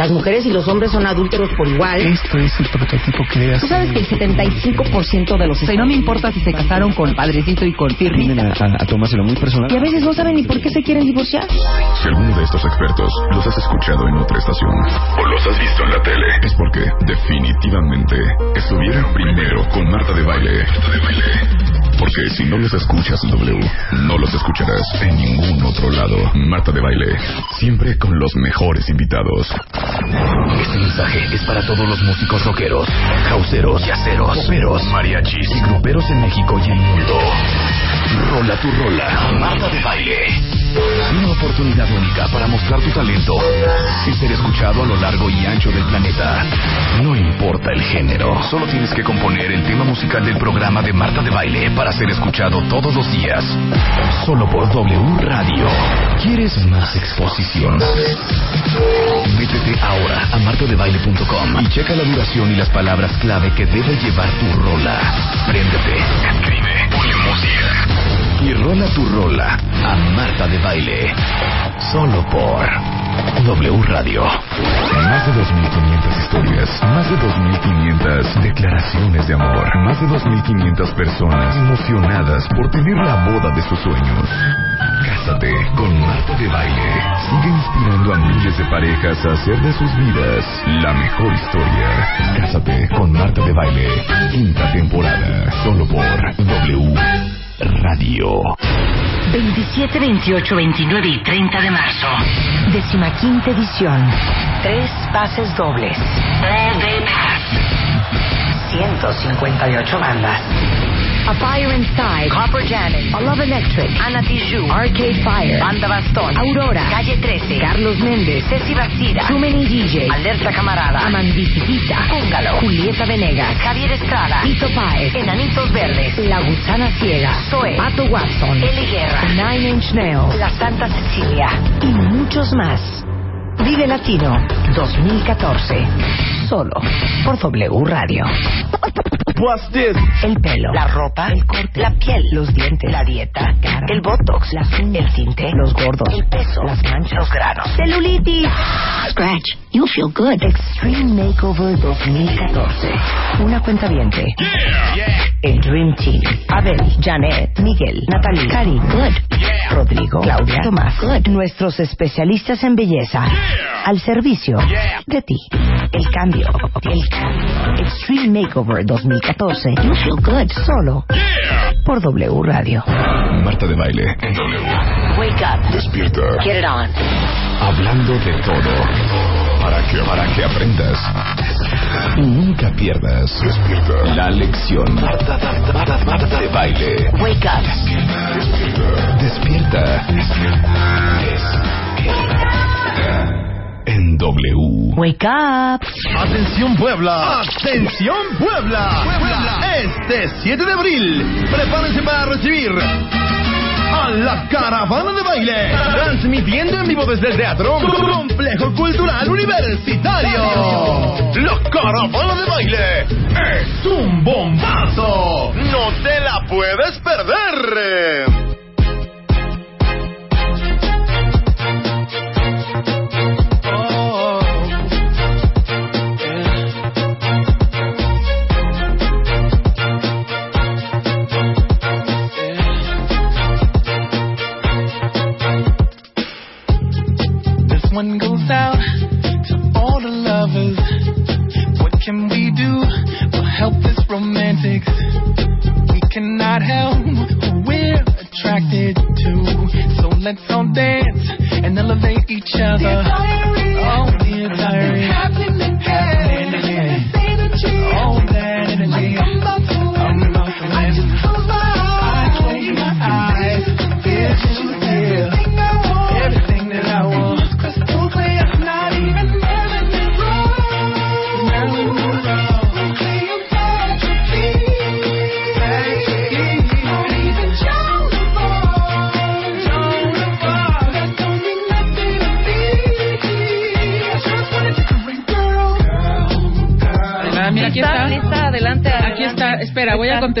Las mujeres y los hombres son adúlteros por igual. Esto es el prototipo que Tú sabes que el 75% de los... O sea, no me importa si se casaron con Padrecito y con Tienen a, Pirrita. a, a tomárselo muy personal. Y a veces no saben ni por qué se quieren divorciar. Si alguno de estos expertos los has escuchado en otra estación o los has visto en la tele, es porque definitivamente estuvieron primero con Marta de Baile. Porque si no los escuchas en W, no los escucharás en ningún otro lado. Marta de Baile, siempre con los mejores invitados. Este mensaje es para todos los músicos rockeros, causeros, yaceros, poperos, mariachis y gruperos en México y el mundo. Rola tu rola, Marta de Baile. Una oportunidad única para mostrar tu talento y ser escuchado a lo largo y ancho del planeta. No importa el género, solo tienes que componer el tema musical del programa de Marta de Baile para ser escuchado todos los días. Solo por W Radio. ¿Quieres más exposición? Métete ahora a martadebaile.com y checa la duración y las palabras clave que debe llevar tu rola. Préndete, escribe, ponle música y rola tu rola a Marta de Baile. Solo por W Radio. Más de 2.500 historias, más de 2.500 declaraciones de amor, más de 2.500 personas emocionadas por tener la boda de sus sueños. Cásate con Marta de Baile. Sigue inspirando a miles de parejas a hacer de sus vidas la mejor historia. Cásate con Marta de Baile. Quinta temporada. Solo por W Radio. 27, 28, 29 y 30 de marzo. Decimaquinta edición. Tres pases dobles. All Day Pass. 158 bandas. A Fire Inside, Copper Janet, A Love Electric, Ana Tijoux, Arcade Fire, Banda Bastón, Aurora, Calle 13, Carlos Méndez, Ceci Bastida, Many DJ, Alerta Camarada, Amanditita, Húngalo, Julieta Venegas, Javier Estrada, Tito Páez, Enanitos Verdes, La Gusana Ciega, Zoe, Pato Watson, Eli Guerra, Nine Inch Nails, La Santa Cecilia. Y muchos más. Vive Latino 2014. Solo por W Radio. El pelo, la ropa, el corte, la piel, los dientes, la dieta, cara, el botox, las uñas, el tinte, los gordos, el peso, las manchas, los granos, celulitis. Scratch, you feel good. Extreme Makeover 2014. Una cuenta viente. El Dream Team. Abel, Janet, Miguel, Natalie, Cari, Good. Rodrigo, Claudia, Tomás. Good. Nuestros especialistas en belleza. Al servicio de ti. El cambio. El cambio. Extreme Makeover 2014. You feel good. Solo por W Radio. Marta de Baile en W. Wake up. Despierta. Get it on. Hablando de todo. Para que, para que aprendas. Nunca pierdas. Despierta. La lección. Marta, Marta, Marta, Marta de Baile. Wake up. Despierta. En W. Wake up. Atención Puebla, atención Puebla. Puebla. Este 7 de abril, prepárense para recibir a la caravana de baile, transmitiendo en vivo desde el teatro Complejo Cultural Universitario. La caravana de baile es un bombazo, no te la puedes perder. One goes out to all the lovers. What can we do to help this romantics? We cannot help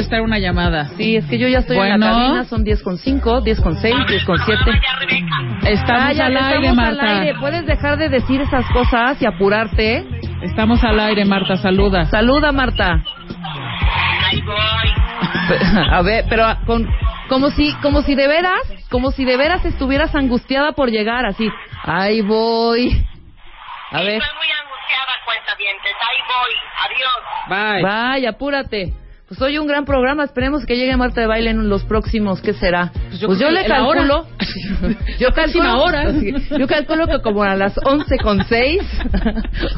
contestar una llamada. Sí, es que yo ya estoy en la Bueno. cabina, son 10 con 5, 10 con 6, 10 con 7. Estamos Ah, ya al aire, estamos Marta. al aire. ¿Puedes dejar de decir esas cosas y apurarte? Estamos al aire, Marta. Saluda. Saluda, Marta. A ver, pero con como si como si de veras, como si de veras estuvieras angustiada por llegar así. Ahí voy. A ver. Estoy muy angustiada, cuenta dientes. Ahí voy. Adiós. Bye. Vaya, apúrate. Pues hoy un gran programa, esperemos que llegue Marta de Baile en los próximos, ¿qué será? Pues yo yo, creo le que calculo, yo calculo, hora. yo calculo que como a las 11 con 6,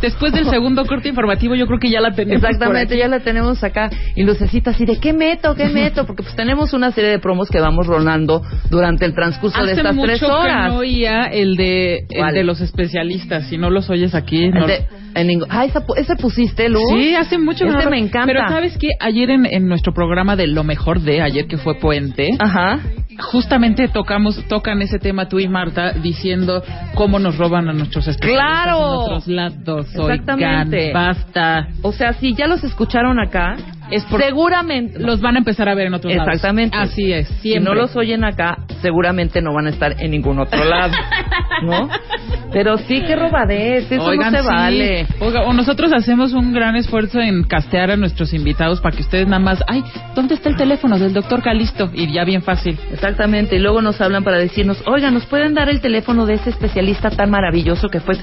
Después del segundo corte informativo, yo creo que ya la tenemos. exactamente, ya la tenemos acá, y lucecita así de, ¿qué meto, qué meto? Porque pues tenemos una serie de promos que vamos rolando durante el transcurso de Hace estas mucho tres que horas. no oía el de, el ¿Cuál? de los especialistas. Si no los oyes aquí, no- de- en ningún- ah, esa, ese pusiste, Luz. Sí, hace mucho que Ese no- me encanta. Pero sabes que ayer en, en nuestro programa de lo mejor de ayer que fue puente, Ajá. justamente tocamos tocan ese tema tú y Marta diciendo cómo nos roban a nuestros especialistas ¡Claro! en otros lados. Exactamente. Oigan, basta. O sea, si ya los escucharon acá, Es por- seguramente Los van a empezar a ver en otros lados. Exactamente. Así es, Si no los oyen acá, seguramente no van a estar en ningún otro lado, ¿no? Pero sí, qué robadez, eso Oigan, no se sí. vale. Oiga, o nosotros hacemos un gran esfuerzo en castear a nuestros invitados para que ustedes nada más, ay, ¿dónde está el teléfono del doctor Calisto? Y ya bien fácil. Exactamente, y luego nos hablan para decirnos, oiga, ¿nos pueden dar el teléfono de ese especialista tan maravilloso que fue?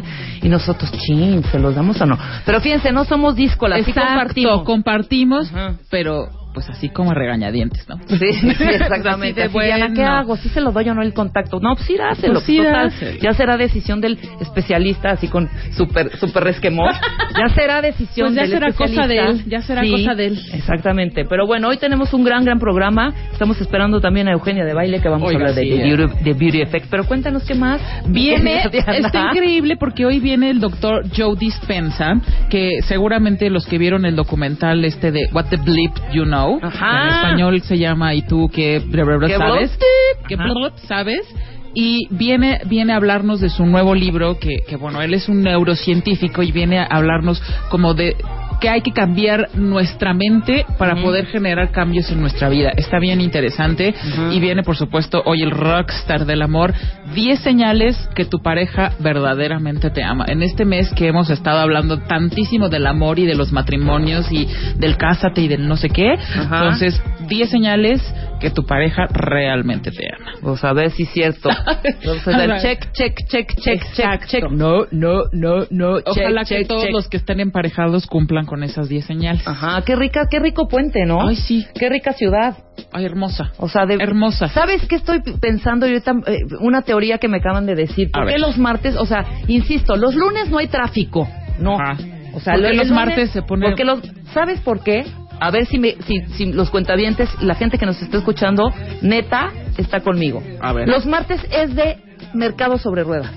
Y nosotros, chin, ¿se los damos o no? Pero fíjense, no somos díscolas, sí compartimos. compartimos, Pero pues así como a regañadientes, ¿no? Sí, sí, exactamente. Así de Así, Diana, ¿qué hago? ¿Sí se lo doy o no el contacto? No, pues sí, dáselo. Pues sí, Total, dáselo. ya será decisión del especialista, así con súper super resquemor. Ya será decisión Pues ya del será cosa de especialista. él, ya será Sí, cosa de él. Exactamente. Pero bueno, hoy tenemos un gran, gran programa. Estamos esperando también a Eugenia de Baile, que vamos Oiga, a hablar sí, de, eh. Beauty, de Beauty Effect. Pero cuéntanos qué más. Viene, está increíble porque hoy viene el doctor Joe Dispensa, que seguramente los que vieron el documental este de What the Bleep You Know, Ajá. en español se llama ¿Y tú qué ¿Qué sabes? ¿Qué sabes? Y viene, viene a hablarnos de su nuevo libro, que, que bueno, él es un neurocientífico y viene a hablarnos como de que hay que cambiar nuestra mente para poder generar cambios en nuestra vida. Está bien interesante y viene, por supuesto, hoy el rockstar del amor. 10 señales que tu pareja verdaderamente te ama. En este mes que hemos estado hablando tantísimo del amor y de los matrimonios y del cásate y del no sé qué. Ajá. Entonces, 10 señales que tu pareja realmente te ama. Pues a ver si es cierto. Check, check, check, check, check, Exacto. check. No, no, no, no. Ojalá check, que check, todos check. los que estén emparejados cumplan con esas 10 señales. Ajá, qué rica, qué rico puente, ¿no? Ay, sí. Qué rica ciudad. Ay, hermosa. O sea, de Hermosa. ¿Sabes qué estoy pensando yo? eh, una teoría que me acaban de decir. ¿Por qué los martes? O sea, insisto, los lunes no hay tráfico. No. Ajá. O sea, ¿Por qué el los lunes- martes se pone- Porque los, ¿Sabes por qué? A ver si, me, si, si los cuentavientes, la gente que nos está escuchando, neta, está conmigo. A ver. Los martes es de mercado sobre ruedas.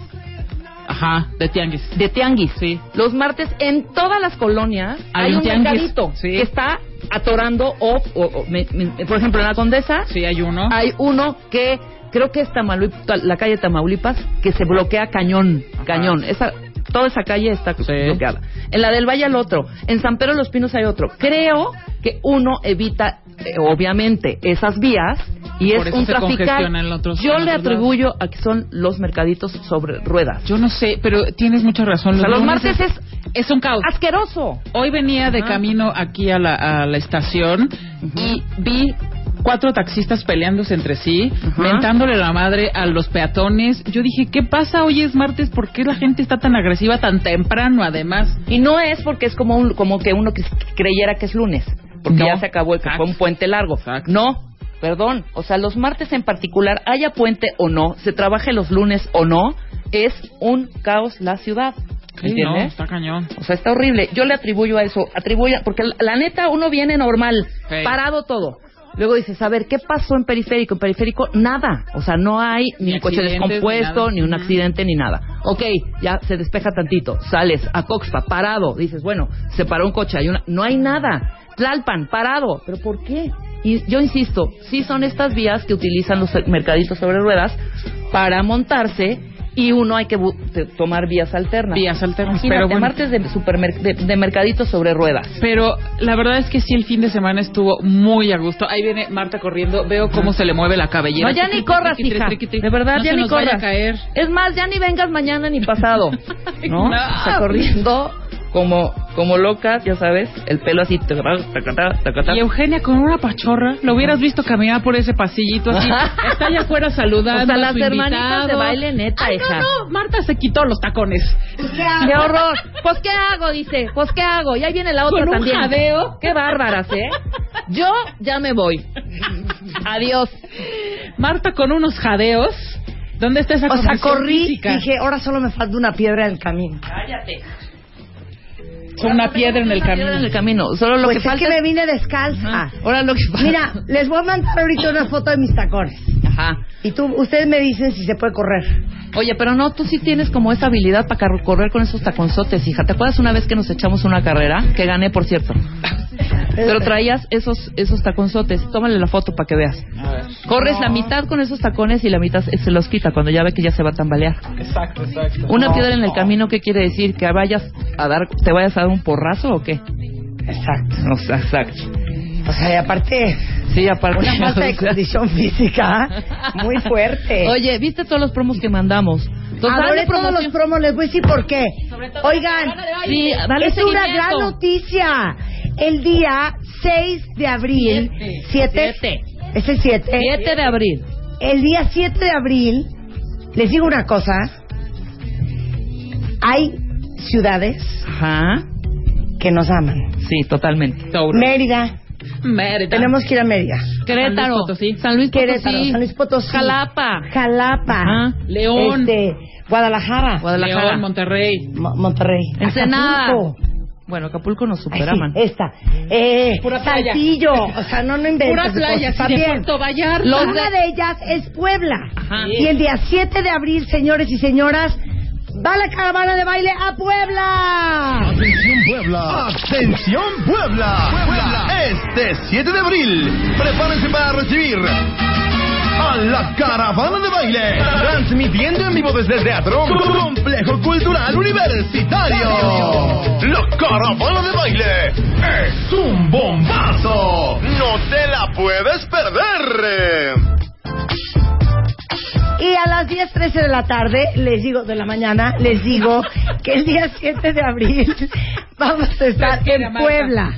Ajá, de tianguis. de tianguis. Sí. Los martes en todas las colonias Hay hay, un tianguis, mercadito sí. que está atorando o, o- o- me- me- por ejemplo en la Condesa Sí, hay uno. hay uno que creo que es Tamaulipas, la calle Tamaulipas que se bloquea cañón, Ajá. cañón. Esa toda esa calle está Sí. bloqueada. En la del Valle al otro, en San Pedro de los Pinos hay otro. Creo que uno evita eh, obviamente esas vías y Por es eso un otros- Yo le atribuyo a que son los mercaditos sobre ruedas. Yo no sé, pero tienes mucha razón. O sea, los martes es es un caos. asqueroso. Hoy venía de camino aquí a la, a la estación y vi cuatro taxistas peleándose entre sí, mentándole la madre a los peatones. Yo dije, ¿qué pasa? Hoy es martes, ¿por qué la gente está tan agresiva tan temprano además? Y no es porque es como un, como que uno creyera que es lunes, porque No. ya se acabó, que fue un puente largo. Exacto. No, perdón, o sea, los martes en particular, haya puente o no, se trabaje los lunes o no, es un caos la ciudad. ¿Me Sí, no, entiendes? está cañón. O sea, está horrible. Yo le atribuyo a eso, atribuyo, porque la, neta uno viene normal, parado todo. Luego dices, a ver, ¿qué pasó en periférico? En periférico, nada. O sea, no hay ni, Ni un coche descompuesto, ni un accidente, ni nada. Ok, ya se despeja tantito. Sales a Coxpa, parado. Dices, bueno, se paró un coche, hay una... no hay nada. Tlalpan, parado. ¿Pero por qué? Y yo insisto, sí son estas vías que utilizan los mercaditos sobre ruedas para montarse y uno hay que bu- tomar vías alternas. Vías alternas, Imagínate, pero bueno. martes de, de, de mercaditos sobre ruedas. Pero la verdad es que sí, el fin de semana estuvo muy a gusto. Ahí viene Marta corriendo, veo cómo se le mueve la cabellera. No, ya ni corras, hija. De verdad, No ya se ni nos vaya a corras. caer. Es más, ya ni vengas mañana ni pasado. ¿No? No. Está corriendo como, como loca, ya sabes, el pelo así. tacatá, tacatá, tacatá. Y Eugenia con una pachorra, lo hubieras visto caminar por ese pasillito así. Está allá afuera saludando. O sea, a las su hermanitas invitado. de baile neta, Ay, hija. No, no, Marta se quitó los tacones. ¡Qué horror! Pues, ¿qué hago? Dice. Pues, ¿qué hago? Y ahí viene la otra Con un también. jadeo. ¡Qué bárbaras, eh! Yo ya me voy. Adiós. Marta con unos jadeos. ¿Dónde está esa O sea, corrí, física? dije, ahora solo me falta una piedra en el camino. Cállate. Una piedra en el Una piedra camino. en el camino. Solo lo pues que es falta que me vine descalza. Ahora lo que Mira, les voy a mandar ahorita una foto de mis tacones. Ajá. Y tú, ustedes me dicen si se puede correr. Oye, pero no, tú sí tienes como esa habilidad para car- correr con esos taconzotes, hija. ¿Te acuerdas una vez que nos echamos una carrera? Que gané, por cierto. Pero traías esos esos taconzotes. Tómale la foto para que veas. Corres la mitad con esos tacones y la mitad se los quita cuando ya ve que ya se va a tambalear. Exacto, exacto. Una piedra en el camino, ¿qué quiere decir? ¿Que vayas a dar, te vayas a dar un porrazo o qué? Exacto. Exacto. O sea, y aparte, Sí, aparte. una falta de condición física muy fuerte. Oye, ¿viste todos los promos que mandamos? De todos los promos, les voy a decir por qué. Oigan, Sí, dale es una gran noticia. El día 6 de abril, 7, Siete. es el 7, 7 de abril. el día 7 de abril, les digo una cosa, hay ciudades Ajá. que nos aman. Sí, totalmente. Mérida, Mérida. tenemos que ir a Mérida. Querétaro, San Luis Potosí. San Luis Potosí, Querétaro, San Luis Potosí, Jalapa, Jalapa, Ajá. León. este, Guadalajara, Guadalajara, León, Monterrey. Mo- Monterrey, Ensenada. Acapulco. Bueno, Acapulco nos Ay, superaman. sí, esta. Eh, Pura playa. Saltillo. O sea, no, no inventes. Pura cosas. playa, sí, de. Puerto Vallarta. Los Una de ellas es Puebla. Ajá. Y el día 7 de abril, señores y señoras, va la caravana de baile a Puebla. Atención Puebla. Atención Puebla. Puebla. Este 7 de abril. Prepárense para recibir a la caravana de baile. Transmitiendo en vivo desde el teatro Complejo Cultural Universitario. La caravana de baile es un bombazo. No te la puedes perder. Y a las 10.13 de la tarde, les digo, de la mañana, les digo que el día 7 de abril vamos a estar en. Puebla.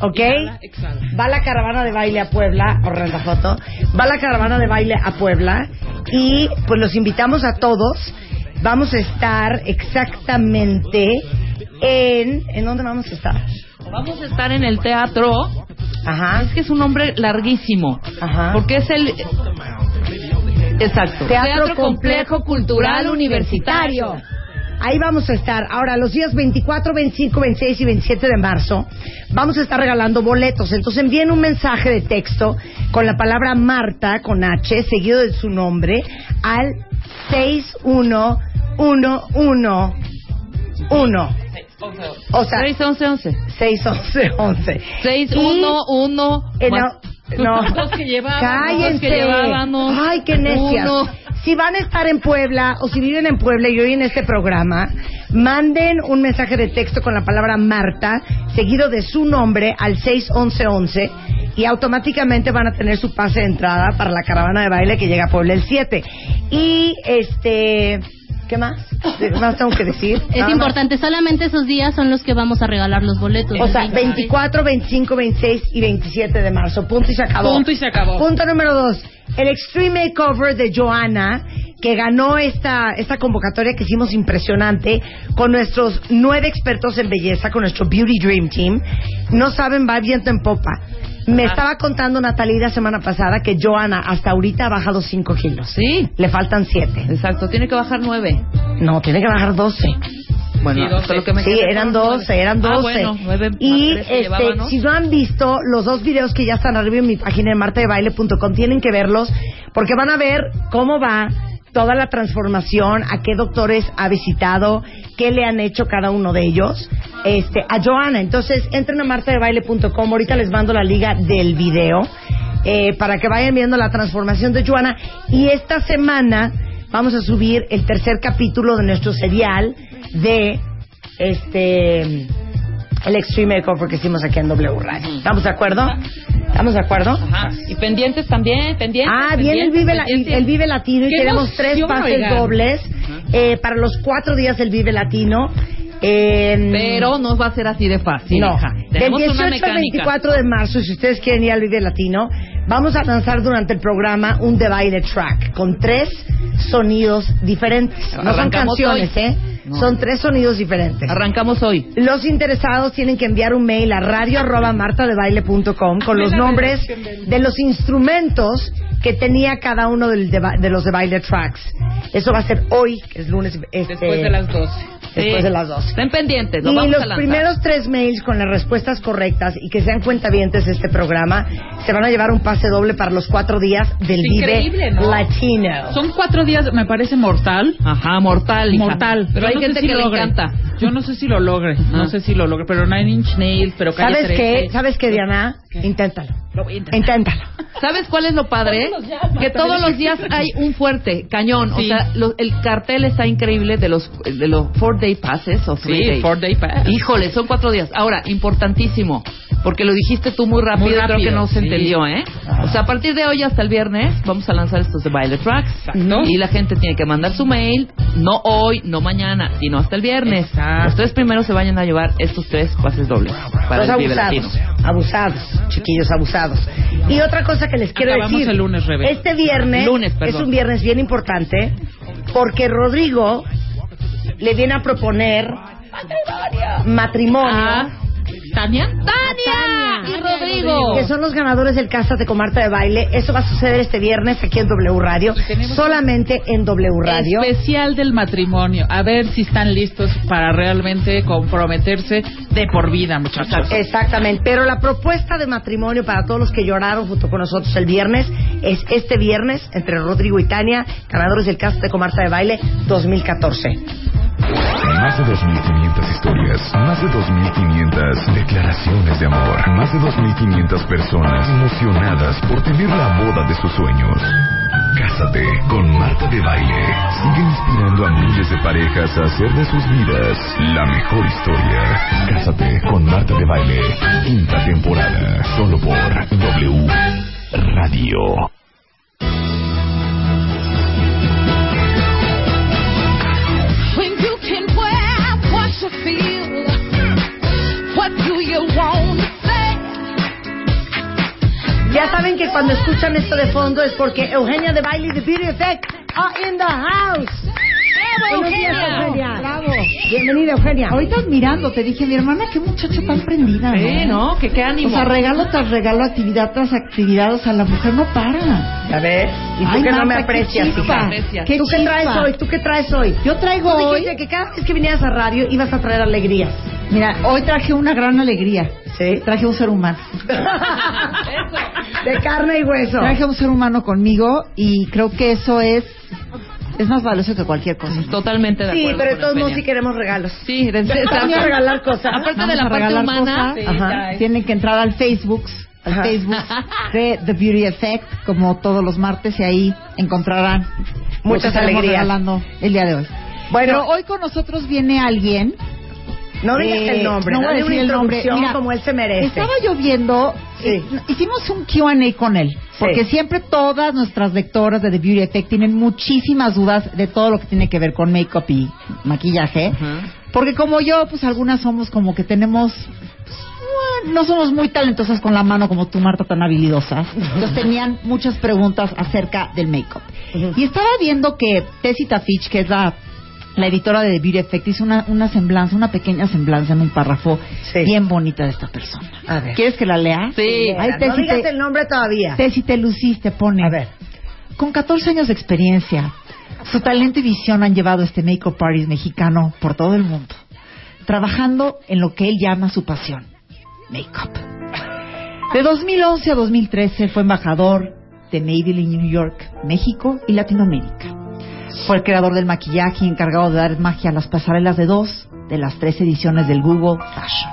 ¿Ok? Exhala. Va la caravana de baile a Puebla, horrenda foto. Va la caravana de baile a Puebla y pues los invitamos a todos. Vamos a estar exactamente en... ¿En dónde vamos a estar? Vamos a estar en el teatro. Ajá. Es que es un nombre larguísimo. Ajá. Porque es el. Exacto. Teatro, Complejo Cultural Universitario. Ahí vamos a estar. Ahora, los días 24, 25, 26 y 27 de marzo, vamos a estar regalando boletos. Entonces envíen un mensaje de texto con la palabra Marta, con H, seguido de su nombre, al 61111. O sea, 6, 11, 11. 61111. 6, Y 1, 1. eh, no, que llevábamos. Cállense. Los que llevábamos. Ay, qué necias. Uno. Si van a estar en Puebla o si viven en Puebla y oyen este programa, manden un mensaje de texto con la palabra Marta, seguido de su nombre al 61111 y automáticamente van a tener su pase de entrada para la caravana de baile que llega a Puebla el 7. Y este, ¿qué más? ¿Qué más tengo que decir? Es Nada más. importante, solamente esos días son los que vamos a regalar los boletos. O sea, 24, 25, 26 y 27 de marzo. Punto y se acabó. Punto y se acabó. Punto número dos. El Extreme Makeover de Joanna que ganó esta, esta convocatoria que hicimos impresionante con nuestros nueve expertos en belleza, con nuestro Beauty Dream Team. No saben, va viento en popa. Me Ah. estaba contando Natalie la semana pasada que Joana hasta ahorita ha bajado 5 kilos. Sí. Le faltan 7. Exacto, tiene que bajar nueve. No, tiene que bajar 12. Bueno, Sí, doce. solo que me Sí, eran con nueve. 12, eran 12. Ah, bueno, nueve más y tres que este, llevaba, ¿no? si no han visto los dos videos que ya están arriba en mi página en martadebaile.com, tienen que verlos porque van a ver cómo va toda la transformación, a qué doctores ha visitado, qué le han hecho cada uno de ellos, este, a Joana. Entonces, entren a martadebaile.com, ahorita les mando la liga del video eh, para que vayan viendo la transformación de Joana. Y esta semana vamos a subir el tercer capítulo de nuestro serial de este el Extreme Makeover que hicimos aquí en W Radio. ¿Estamos de acuerdo? ¿Estamos de acuerdo? Ajá. Y pendientes también, pendientes. Ah, viene el Vive, la- el Vive Latino y tenemos tres pases oigan. dobles eh, para los cuatro días del Vive Latino. Eh, Pero no va a ser así de fácil. no, hija. del Tenemos 18 una al mecánica. 24 de marzo, si ustedes quieren ir al Vive Latino, vamos a lanzar durante el programa un The Baile Track con tres sonidos diferentes. No son canciones, hoy. ¿eh? No. Son tres sonidos diferentes. Arrancamos hoy. Los interesados tienen que enviar un mail a radio arroba martadebaile.com con los nombres de los instrumentos que tenía cada uno de, los de baile tracks. Eso va a ser hoy, que es lunes. Este, Después de las 12. Después de las 12. Estén pendientes, lo Y vamos los a lanzar. primeros tres mails con las respuestas correctas y que sean cuentavientes de este programa se van a llevar un pase doble para los cuatro días del Es Vive increíble, ¿no? Latino. Son cuatro días, me parece mortal. Ajá, mortal. hija. Mortal. Pero hay no sé gente si que le logre. encanta. Yo no sé si lo logre. No Ah. sé si lo logre. Pero Nine Inch Nails, pero calle ¿Sabes 13. qué? ¿Sabes qué, Diana? Inténtalo. Lo voy a intentar. Inténtalo. ¿Sabes cuál es lo padre? Los Que todos los días hay un fuerte, cañón. O Sí. sea, lo- el cartel está increíble de los de los four day passes o three Sí, days. four day pass. Híjole, son cuatro días. Ahora, importantísimo, porque lo dijiste tú muy rápido, Muy creo que no se sí. entendió, ¿eh? O sea, a partir de hoy hasta el viernes vamos a lanzar estos de Baile Tracks. Exacto. Y la gente tiene que mandar su mail, no hoy, no mañana, sino hasta el viernes. Exacto. Los tres primeros se vayan a llevar estos tres pases dobles para Los el abusados, Latino. abusados, chiquillos abusados. Y otra cosa que les quiero Acabamos decir, el lunes, Rebe. este viernes Lunes, es un viernes bien importante porque Rodrigo le viene a proponer matrimonio. Ah, ¿Tania? ¡Tania! Tania. Y Rodrigo. Que son los ganadores del Cásate con Marta de Baile. Eso va a suceder este viernes aquí en W Radio. Solamente en W Radio. Especial del matrimonio. A ver si están listos para realmente comprometerse de por vida, muchachos. Exactamente, pero la propuesta de matrimonio para todos los que lloraron junto con nosotros el viernes es este viernes entre Rodrigo y Tania, ganadores del Cásate con Marta de Baile 2014. Más de 2.500 historias, más de 2.500 declaraciones de amor, más de 2.500 personas emocionadas por tener la boda de sus sueños. Cásate con Marta de Baile. Sigue inspirando a miles de parejas a hacer de sus vidas la mejor historia. Cásate con Marta de Baile. Quinta temporada. Solo por W Radio. Ya saben que cuando escuchan esto de fondo es porque Eugenia de Baile y The Beauty Effect are in the house. Buenos días, Eugenia. Bravo. Bienvenida, Eugenia. Ahorita admirando, te dije, mi hermana, qué muchacha tan prendida. Sí, ¿no? Que qué ánimo. O sea, regalo tras regalo, actividad tras actividad, o sea, la mujer no para. Ya ves, y tú Ay, que no me qué aprecias, chispa, hija. Qué ¿Tú qué traes hoy? ¿Tú qué traes hoy? Yo traigo Tú hoy, que cada vez que vinieras a radio ibas a traer alegrías. mira, hoy traje una gran alegría. ¿Sí? Traje un ser humano. De carne y hueso. Traje un ser humano conmigo y creo que eso es es más valioso que cualquier cosa. Totalmente de Sí, acuerdo. pero de todos modos sí queremos regalos. Sí, de- a regalar cosas. Aparte Vamos de la parte regalar humana, cosas. sí, Ajá. Tienen que entrar al Facebook, al Ajá. Facebook de The Beauty Effect, como todos los martes, y ahí encontrarán Muchas alegrías. regalando el día de hoy. Bueno, Pero hoy con nosotros viene alguien. No digas eh, el nombre, no voy a una decir el nombre. Mira, como él se merece. Estaba yo viendo, Sí. eh, hicimos un Q&A con él, porque Sí. siempre todas nuestras lectoras de The Beauty Effect tienen muchísimas dudas de todo lo que tiene que ver con make-up y maquillaje, porque como yo, pues algunas somos como que tenemos pues, no somos muy talentosas con la mano como tú, Marta, tan habilidosas. Entonces tenían muchas preguntas acerca del make-up. Y estaba viendo que Tessie Tafich, que es la, la editora de The Beauty Effect, hizo una, una semblanza, una pequeña semblanza en un párrafo bien bonita de esta persona. A ver. ¿Quieres que la lea? Sí. Ay, no Tessie, digas te- el nombre todavía. Tessy, te luciste, pone. A ver. Con 14 años de experiencia, su talento y visión han llevado este make-up artist mexicano por todo el mundo, trabajando en lo que él llama su pasión, make-up. De 2011 a 2013 fue embajador de Maybelline New York, México y Latinoamérica. Fue el creador del maquillaje y encargado de dar magia a las pasarelas de dos de las tres ediciones del Google Fashion.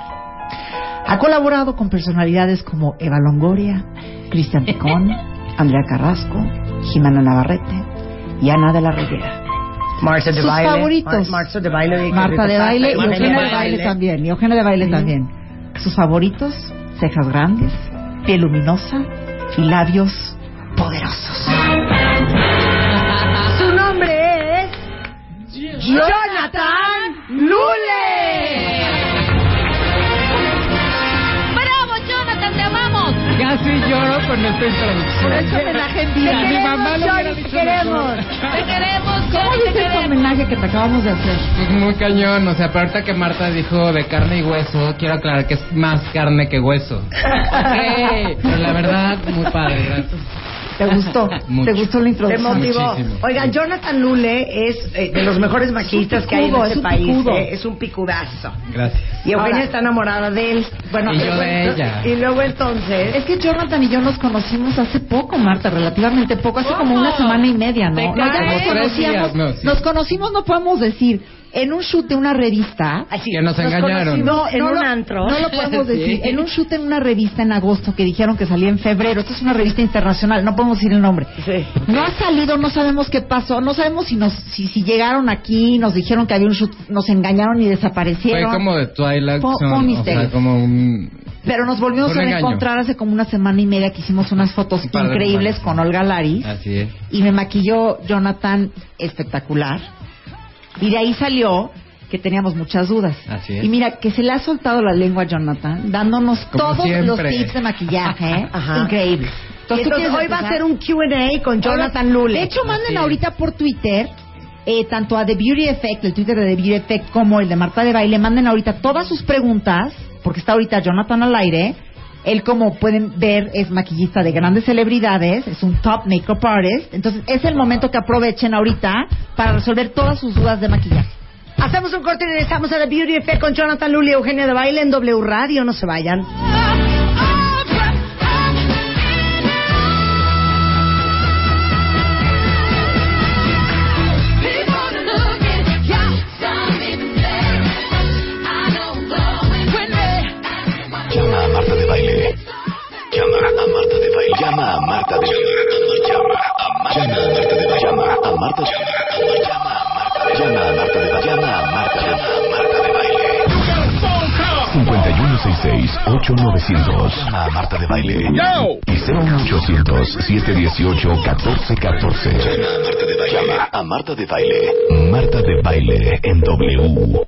Ha colaborado con personalidades como Eva Longoria, Cristian Picón, Andrea Carrasco, Jimena Navarrete y Ana de la Reguera. Marta de Sus baile. favoritos. Mar- Marta de baile. Marta de baile y Eugenia de baile también. Y Eugenia de baile también. Sus favoritos, cejas grandes, piel luminosa y labios Jonathan Lule. ¡Bravo, Jonathan! ¡Te amamos! Casi lloro con esta introducción. Por eso homenaje en vida. Mi mamá lo hubiera Johnny, te queremos. ¡Te queremos, ¿Cómo Johnny, te dice este queremos! homenaje que te acabamos de hacer? Pues muy cañón, o sea, pero ahorita que Marta dijo de carne y hueso, quiero aclarar que es más carne que hueso. Ok, pero la verdad, muy padre, gracias. ¿Te gustó? Mucho. ¿Te gustó la Te introducción? motivó. Muchísimo. Oiga, Jonathan Lule es eh, de los mejores maquillistas que hay en picudo, este es país. picudo. eh, Es un picudazo. Gracias. Y Eugenia Ahora- está enamorada de él. Bueno, Y yo de luego- ella. Y luego entonces. Es que Jonathan y yo nos conocimos hace poco, Marta, relativamente poco, hace como una semana y media, ¿no? ¿Te No, ya nos conocíamos, días, no, sí. nos conocimos, no podemos decir, en un shoot de una revista. Así, Que nos engañaron. conocimos en no un lo- antro. No lo podemos Sí. decir. En un shoot en una revista en agosto que dijeron que salía en febrero. Esto es una revista internacional, no podemos decir el nombre. Sí. No ha salido, no sabemos qué pasó, no sabemos si nos, si, si llegaron aquí, nos dijeron que había un shoot, nos engañaron y Fue desaparecieron. como de Twilight Fue- fue un o misterio. sea, como un... Pero nos volvimos a encontrar hace como una semana y media que hicimos unas fotos increíbles con Olga Laris Así es. y me maquilló Jonathan espectacular. Y de ahí salió que teníamos muchas dudas. Así es. Y mira, que se le ha soltado la lengua a Jonathan, dándonos Como todos siempre. los tips de maquillaje. ¿eh? Ajá. Increíble. Entonces, ¿tú entonces quieres hoy va a ser un Q&A con Jonathan Lule. De hecho, manden ahorita por Twitter, eh, tanto a The Beauty Effect, el Twitter de The Beauty Effect, como el de Marta de Baile, manden ahorita todas sus preguntas, porque está ahorita Jonathan al aire. Él, como pueden ver, es maquillista de grandes celebridades, es un top makeup artist. Entonces, es el momento que aprovechen ahorita para resolver todas sus dudas de maquillaje. Hacemos un corte y regresamos a The Beauty Effect con Jonathan Lule y Eugenia de Baile en W Radio. No se vayan. Llama a Marta de Baile. Llama a Marta de Baile. Llama a Marta de Baile. Llama a Marta de Baile. Llama a Marta de Baile. Llama a Marta de Baile. 5166-8900. Llama a Marta de Baile. Y 01800-718-1414. Llama a Marta de Baile. Marta de Baile en W.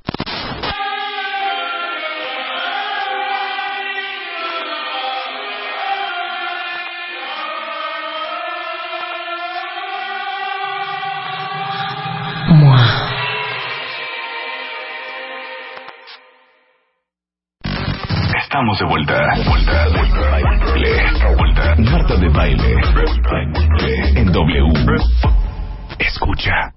Estamos de vuelta. Vuelta, vuelta, baile, vuelta. Marta de baile. En W. Escucha.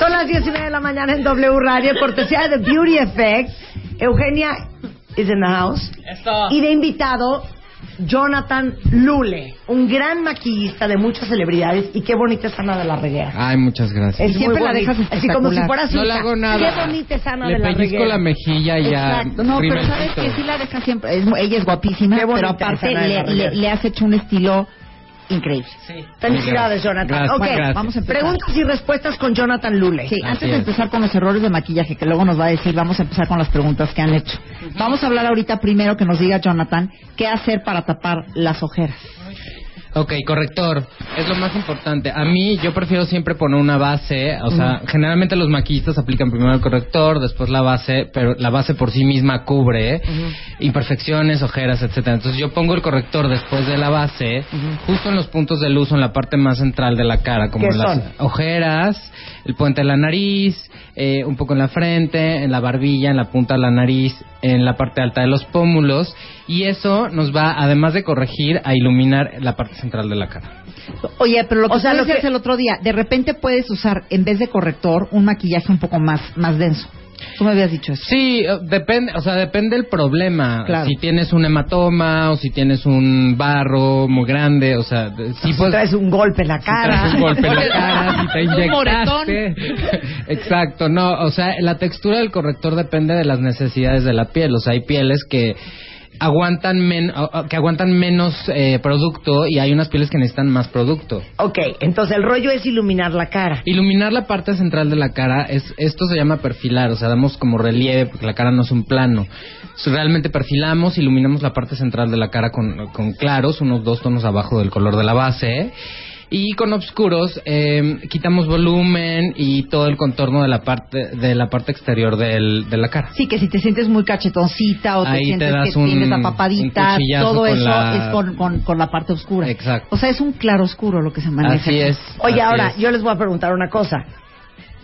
Son las 10 y media de la mañana en W Radio, cortesía de Beauty Effect. Eugenia is in the house. Y de invitado, Jonathan Lule, un gran maquillista de muchas celebridades. Y qué bonita es Ana de la Reguera. Ay, muchas gracias. Es muy bonita. Así como si fuera su No le hija. hago nada. Qué bonita es Ana Le de la pellizco Reguera. la mejilla y ya. Exacto. No, pero sabes que sí la deja siempre. es ella es guapísima, Qué bonita pero aparte la le, le, le has hecho un estilo increíble. Felicidades, Jonathan. Gracias, ok, gracias. Vamos a empezar. preguntas y respuestas con Jonathan Lule. Sí, Así antes de es. empezar con los errores de maquillaje, que luego nos va a decir, vamos a empezar con las preguntas que han hecho. Vamos a hablar ahorita primero que nos diga Jonathan qué hacer para tapar las ojeras. Ok, corrector. Es lo más importante. A mí, yo prefiero siempre poner una base. O sea, generalmente los maquillistas aplican primero el corrector, después la base, pero la base por sí misma cubre imperfecciones, ojeras, etcétera. Entonces yo pongo el corrector después de la base, justo en los puntos de luz, en la parte más central de la cara, como ¿Qué las son? ojeras, el puente de la nariz, eh, un poco en la frente, en la barbilla, en la punta de la nariz, en la parte alta de los pómulos. Y eso nos va, además de corregir, a iluminar la parte central de la cara. Oye, pero lo que O sea, lo que- el otro día, de repente puedes usar, en vez de corrector, un maquillaje un poco más, más denso. Tú me habías dicho eso. Sí, eh, depende, o sea, depende el problema. Claro. Si tienes un hematoma o si tienes un barro muy grande, o sea, si Si puedes traes un golpe en la si cara. traes un golpe en la cara, si te inyectaste. Exacto, no, o sea, la textura del corrector depende de las necesidades de la piel. O sea, hay pieles que aguantan men- que aguantan menos eh, producto y hay unas pieles que necesitan más producto. Ok, entonces el rollo es iluminar la cara. Iluminar la parte central de la cara, es, esto se llama perfilar, o sea, damos como relieve porque la cara no es un plano. Realmente perfilamos, iluminamos la parte central de la cara con, con claros, unos dos tonos abajo del color de la base. Y con oscuros eh, quitamos volumen y todo el contorno de la parte de la parte exterior del, de la cara. Sí, que si te sientes muy cachetoncita o te Ahí te sientes das que un- tienes la un papadita, cuchillazo todo eso la- es con, con, con la parte oscura. Exacto. O sea, es un claro oscuro lo que se maneja. Así es. Oye, así ahora, es. yo les voy a preguntar una cosa.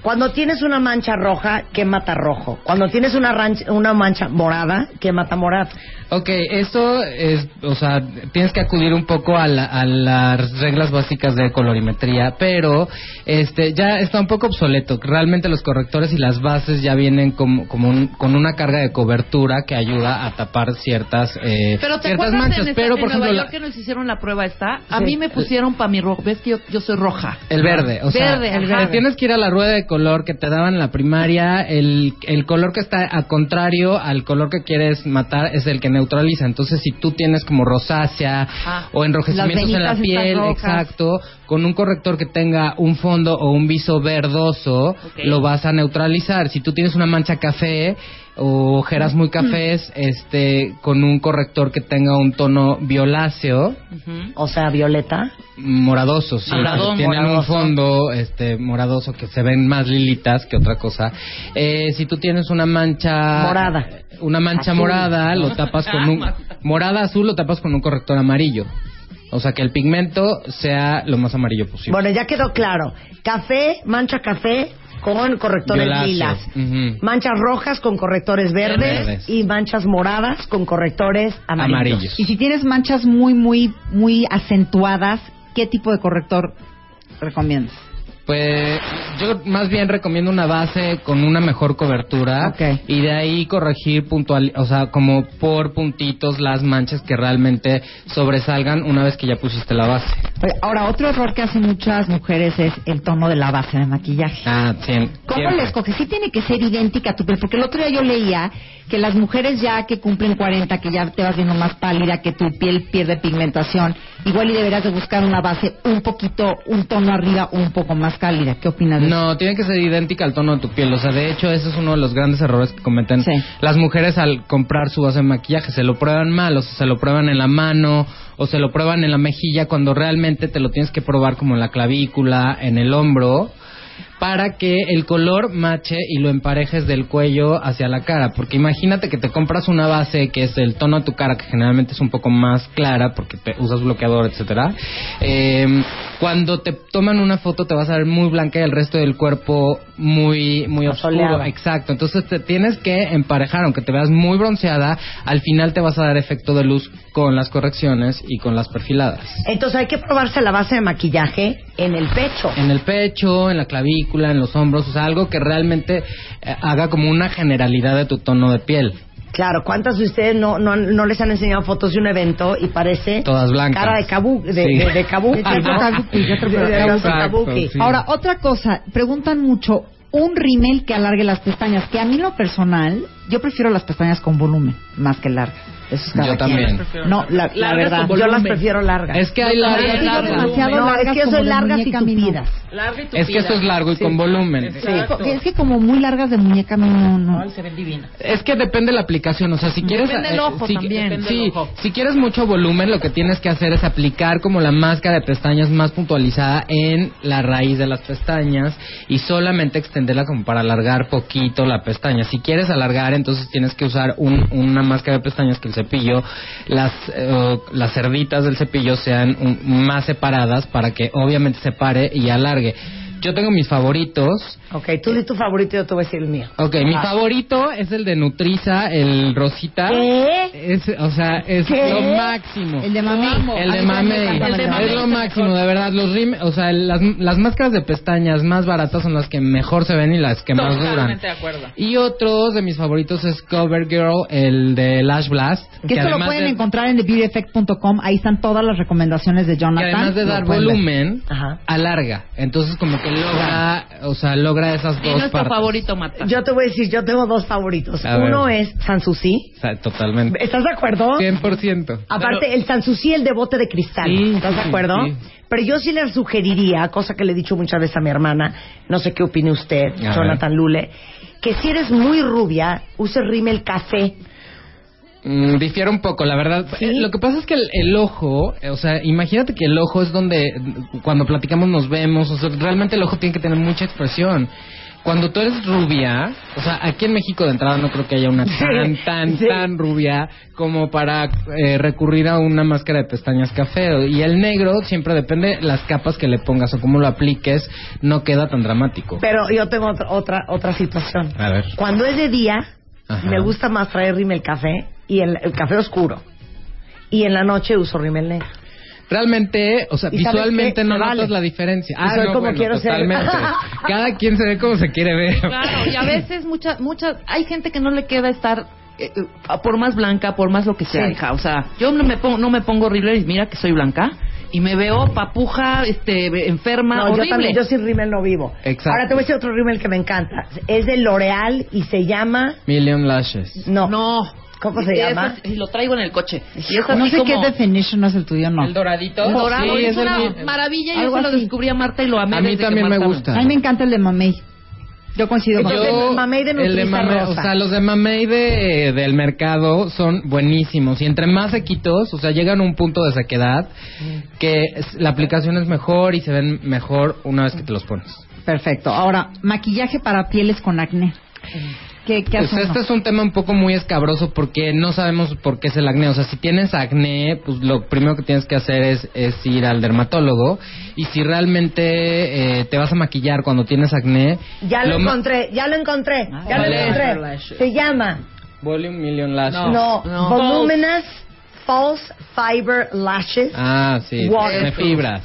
Cuando tienes una mancha roja, ¿qué mata rojo? Cuando tienes una, ranch- una mancha morada, ¿qué mata morado? Ok, eso es, o sea, tienes que acudir un poco a, la- a las reglas básicas de colorimetría, pero este ya está un poco obsoleto. Realmente los correctores y las bases ya vienen como, como un- con una carga de cobertura que ayuda a tapar ciertas, eh, Pero te ciertas manchas. en, pero, en por ejemplo, Nueva la- York que nos hicieron la prueba esta, a Sí. mí me pusieron para mi rojo, ves que yo, yo soy roja. El verde, o sea, Verde, el verde. Tienes que ir a la rueda de color que te daban en la primaria. El, el color que está a contrario al color que quieres matar es el que neutraliza. Entonces, si tú tienes como rosácea Ah. o enrojecimientos en la piel, exacto, con un corrector que tenga un fondo o un viso verdoso, lo vas a neutralizar. Si tú tienes una mancha café o ojeras muy cafés, este, con un corrector que tenga un tono violáceo. O sea, violeta. moradoso, sí. Moradón, Tienen un fondo este moradoso que se ven más lilitas que otra cosa. Eh, si tú tienes una mancha Morada. una mancha Azul, morada, lo tapas con un morada azul, lo tapas con un corrector amarillo. O sea, que el pigmento sea lo más amarillo posible. Bueno, ya quedó claro. Café, mancha café con correctores Violáceo. lilas. Manchas rojas con correctores verdes, Verdes. y manchas moradas con correctores amarillos. Amarillos. Y si tienes manchas muy, muy, muy acentuadas, ¿qué tipo de corrector recomiendas? Pues yo más bien recomiendo una base con una mejor cobertura Ok. y de ahí corregir puntual, o sea, como por puntitos las manchas que realmente sobresalgan una vez que ya pusiste la base. Ahora, otro error que hacen muchas mujeres es el tono de la base de maquillaje. Ah, sí. ¿Cómo siempre. le escoges? Sí tiene que ser idéntica a tu piel, porque el otro día yo leía que las mujeres ya que cumplen 40, que ya te vas viendo más pálida, que tu piel pierde pigmentación, igual y deberás de buscar una base un poquito, un tono arriba o un poco más cálida. ¿Qué opinas de eso? No, tiene que ser idéntica al tono de tu piel. O sea, de hecho, ese es uno de los grandes errores que cometen Sí. las mujeres al comprar su base de maquillaje. Se lo prueban mal, o sea, se lo prueban en la mano, o se lo prueban en la mejilla, cuando realmente te lo tienes que probar como en la clavícula, en el hombro, para que el color mache y lo emparejes del cuello hacia la cara. Porque imagínate que te compras una base que es el tono de tu cara, que generalmente es un poco más clara porque te usas bloqueador, etcétera. Eh, cuando te toman una foto te vas a ver muy blanca y el resto del cuerpo muy muy oscuro. Exacto. Entonces te tienes que emparejar, aunque te veas muy bronceada, al final te vas a dar efecto de luz con las correcciones y con las perfiladas. Entonces hay que probarse la base de maquillaje en el pecho. En el pecho, en la clavícula, en los hombros, o sea, algo que realmente eh, haga como una generalidad de tu tono de piel. Claro, ¿cuántas de ustedes no, no, no les han enseñado fotos de un evento y parece Todas blancas. cara de kabuki? De, Sí. sí. Ahora, otra cosa, preguntan mucho, un rímel que alargue las pestañas, que a mí en lo personal, yo prefiero las pestañas con volumen, más que largas. Eso es cada Yo quien. también. No, la, verdad. Yo las prefiero largas. Es que hay largas también y largas. largas. demasiado No, es que yo como soy largas y tupidas. Larga y Es que esto es largo y con volumen. Sí, es que como muy largas de muñeca no, no, no. se ven divinas. Es que depende de la aplicación, o sea, si quieres Depende del eh, ojo si, también. Depende del sí, ojo. si quieres mucho volumen, lo que tienes que hacer es aplicar como la máscara de pestañas más puntualizada en la raíz de las pestañas y solamente extenderla como para alargar poquito la pestaña. Si quieres alargar, entonces tienes que usar un- una máscara de pestañas que cepillo, las eh, las cerditas del cepillo sean más separadas para que obviamente se pare y alargue. Yo tengo mis favoritos. Ok, tú di tu favorito y yo te voy a decir el mío. Ok, mi Ah. favorito es el de Nutriza, el rosita. ¿Qué? Es, o sea, es ¿Qué? lo máximo. El de Mamey. El de Mamey. Es lo máximo, de verdad. Los rim, o sea, las, las máscaras de pestañas más baratas son las que mejor se ven y las que más duran. Totalmente de acuerdo. Y otros de mis favoritos es CoverGirl, el de Lash Blast. Que esto lo pueden de- encontrar en TheBeautyEffect.com. Ahí están todas las recomendaciones de que Jonathan. además de dar volumen, alarga. Entonces como que logra, o sea, logra esas ¿Y dos nuestro partes. favorito, Marta? Yo te voy a decir, yo tengo dos favoritos. A ver. Uno es Sanssouci. O sea, totalmente. ¿Estás de acuerdo? 100%. Aparte, el Sanssouci, el de bote de cristal. Sí, ¿Estás de sí, acuerdo? sí. Pero yo sí le sugeriría, cosa que le he dicho muchas veces a mi hermana, no sé qué opine usted, A Jonathan Lule, que si eres muy rubia, use rímel café. Mm, difiere un poco, la verdad. Eh, Lo que pasa es que el, el ojo, eh, o sea, imagínate que el ojo es donde mm, cuando platicamos nos vemos, o sea, realmente el ojo tiene que tener mucha expresión. Cuando tú eres rubia, o sea, aquí en México de entrada no creo que haya una tan, tan, sí. tan rubia como para eh, recurrir a una máscara de pestañas café. Y el negro siempre depende las capas que le pongas o cómo lo apliques, no queda tan dramático. Pero yo tengo otra otra, otra situación. A ver. Cuando es de día, Ajá. me gusta más traer rímel café y el, el café oscuro. Y en la noche uso rímel negro. Realmente, o sea, ¿Y sabes visualmente no Me notas vale. la diferencia. Y soy no, como bueno, quiero ser. Cada quien se ve como se quiere ver. Claro, y a veces muchas, muchas, hay gente que no le queda estar eh, eh, por más blanca, por más lo que sea, Sí. hija. O sea, yo no me pongo, no me pongo horrible y mira que soy blanca y me veo papuja, este, enferma, No, yo horrible. también, yo sin rímel no vivo. Exacto. Ahora te voy a decir otro rímel que me encanta. Es de L'Oreal y se llama... Million Lashes. No. No. ¿Cómo se Y llama? es- y lo traigo en el coche. Y es No sé como qué definition es el tuyo, no. El doradito. el dorado. Sí, es, es el una mi- maravilla. Yo Algo se lo descubrí a Marta y lo amé A mí desde que también me gusta. A mí me encanta el de Mamey. Yo coincido con Yo, Mamey de el de o sea, los de Mamey de, del mercado son buenísimos. Y entre más sequitos, o sea, llegan a un punto de sequedad que la aplicación es mejor y se ven mejor una vez que te los pones. Perfecto. Ahora, maquillaje para pieles con acné. ¿Qué, qué Pues este es un tema un poco muy escabroso porque no sabemos por qué es el acné. O sea, si tienes acné, pues lo primero que tienes que hacer es, es ir al dermatólogo. Y si realmente eh, te vas a maquillar cuando tienes acné... Ya lo, encontré, ya lo encontré, ya ¿cuál lo encontré. Se llama, Volume Million Lashes. no, no. Voluminous False Fiber Lashes. Ah, sí. De fibras.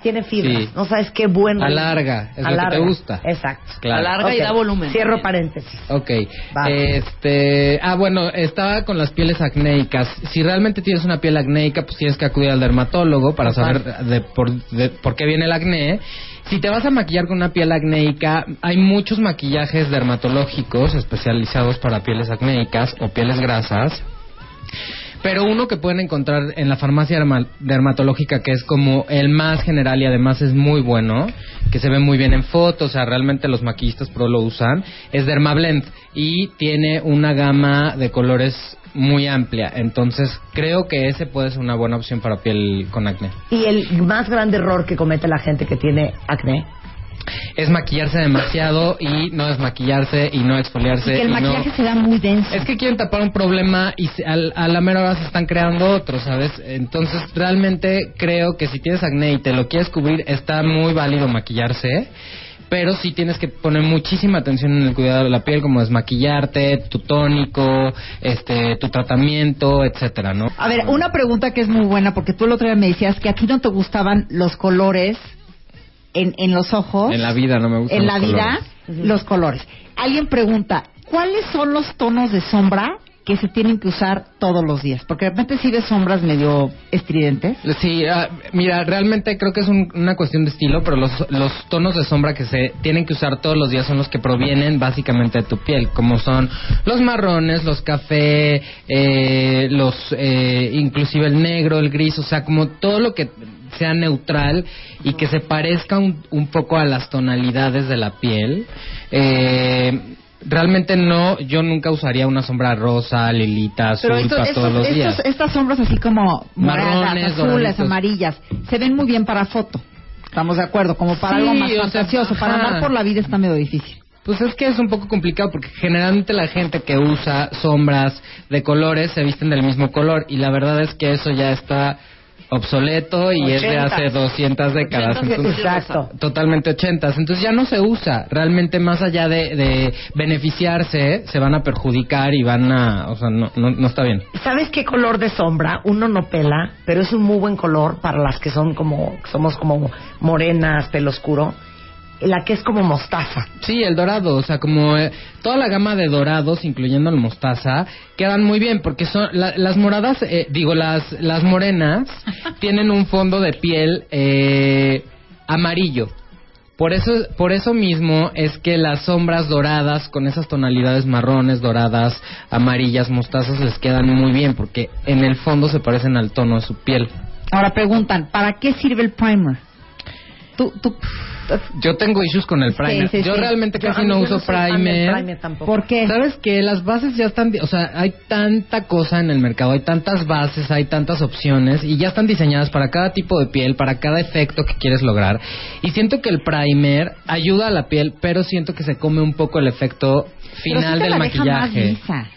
Tiene fibra. Sí. No sabes qué buen rímel. Alarga, es lo que te gusta. Exacto. Claro. Alarga y da volumen. Cierro paréntesis. Ok. Va. Este, ah, bueno, estaba con las pieles acnéicas. Si realmente tienes una piel acnéica, pues tienes que acudir al dermatólogo para saber de por, de por qué viene el acné. Si te vas a maquillar con una piel acnéica, hay muchos maquillajes dermatológicos especializados para pieles acnéicas o pieles grasas. Pero uno que pueden encontrar en la farmacia derma- dermatológica, que es como el más general y además es muy bueno, que se ve muy bien en fotos, o sea, realmente los maquillistas pro lo usan, es Dermablend y tiene una gama de colores muy amplia. Entonces, creo que ese puede ser una buena opción para piel con acné. Y el más grande error que comete la gente que tiene acné Es maquillarse demasiado y no desmaquillarse y no Y exfoliarse. que el y no- maquillaje se da muy denso. Es que quieren tapar un problema y se- al- a la mera hora se están creando otros, ¿sabes? Entonces, realmente creo que si tienes acné y te lo quieres cubrir, está muy válido maquillarse. Pero sí tienes que poner muchísima atención en el cuidado de la piel, como desmaquillarte, tu tónico, este, tu tratamiento, etcétera, ¿no? A ver, una pregunta que es muy buena, porque tú el otro día me decías que a ti no te gustaban los colores en, en los ojos. En la vida no me gustan en los la vida, los colores. Alguien pregunta, ¿cuáles son los tonos de sombra que se tienen que usar todos los días? Porque de repente sí ves sombras medio estridentes. Sí, ah, mira, realmente creo que es un- una cuestión de estilo, pero los, los tonos de sombra que se tienen que usar todos los días son los que provienen básicamente de tu piel, como son los marrones, los café, eh, los, eh, inclusive el negro, el gris, o sea, como todo lo que sea neutral y que se parezca un, un poco a las tonalidades de la piel. Eh, realmente no, yo nunca usaría una sombra rosa, lilita, azul Pero esto- para estos- todos los días. estos- estas sombras así como moradas, Marrones, azules, doraditos. amarillas, se ven muy bien para foto. Estamos de acuerdo, como para Sí, algo más sea, fantasioso. para andar por la vida está medio difícil. Pues es que es un poco complicado porque generalmente la gente que usa sombras de colores se visten del mismo color y la verdad es que eso ya está obsoleto y es de hace 200 décadas. Entonces, exacto. Totalmente ochentas. Entonces ya no se usa. Realmente más allá de, de beneficiarse, se van a perjudicar y van a... O sea, no, no, no está bien. ¿Sabes qué color de sombra? Uno no pela, pero es un muy buen color para las que son como, somos como morenas, pelo oscuro. La que es como mostaza. Sí, el dorado, o sea, como eh, toda la gama de dorados, incluyendo el mostaza, quedan muy bien porque son la- las moradas, eh, digo, las las morenas tienen un fondo de piel eh, amarillo. Por eso, por eso mismo es que las sombras doradas con esas tonalidades marrones, doradas, amarillas, mostazas les quedan muy bien porque en el fondo se parecen al tono de su piel. Ahora preguntan, ¿para qué sirve el primer? Tú, tú, Yo tengo issues con el primer. sí, yo sí. realmente casi no uso no primer. primer tampoco. ¿por qué? ¿Sabes qué? Las bases ya están, o sea, hay tanta cosa en el mercado, hay tantas bases, hay tantas opciones y ya están diseñadas para cada tipo de piel, para cada efecto que quieres lograr. Y siento que el primer ayuda a la piel, pero siento que se come un poco el efecto Pero final sí te del la deja más maquillaje. lisa.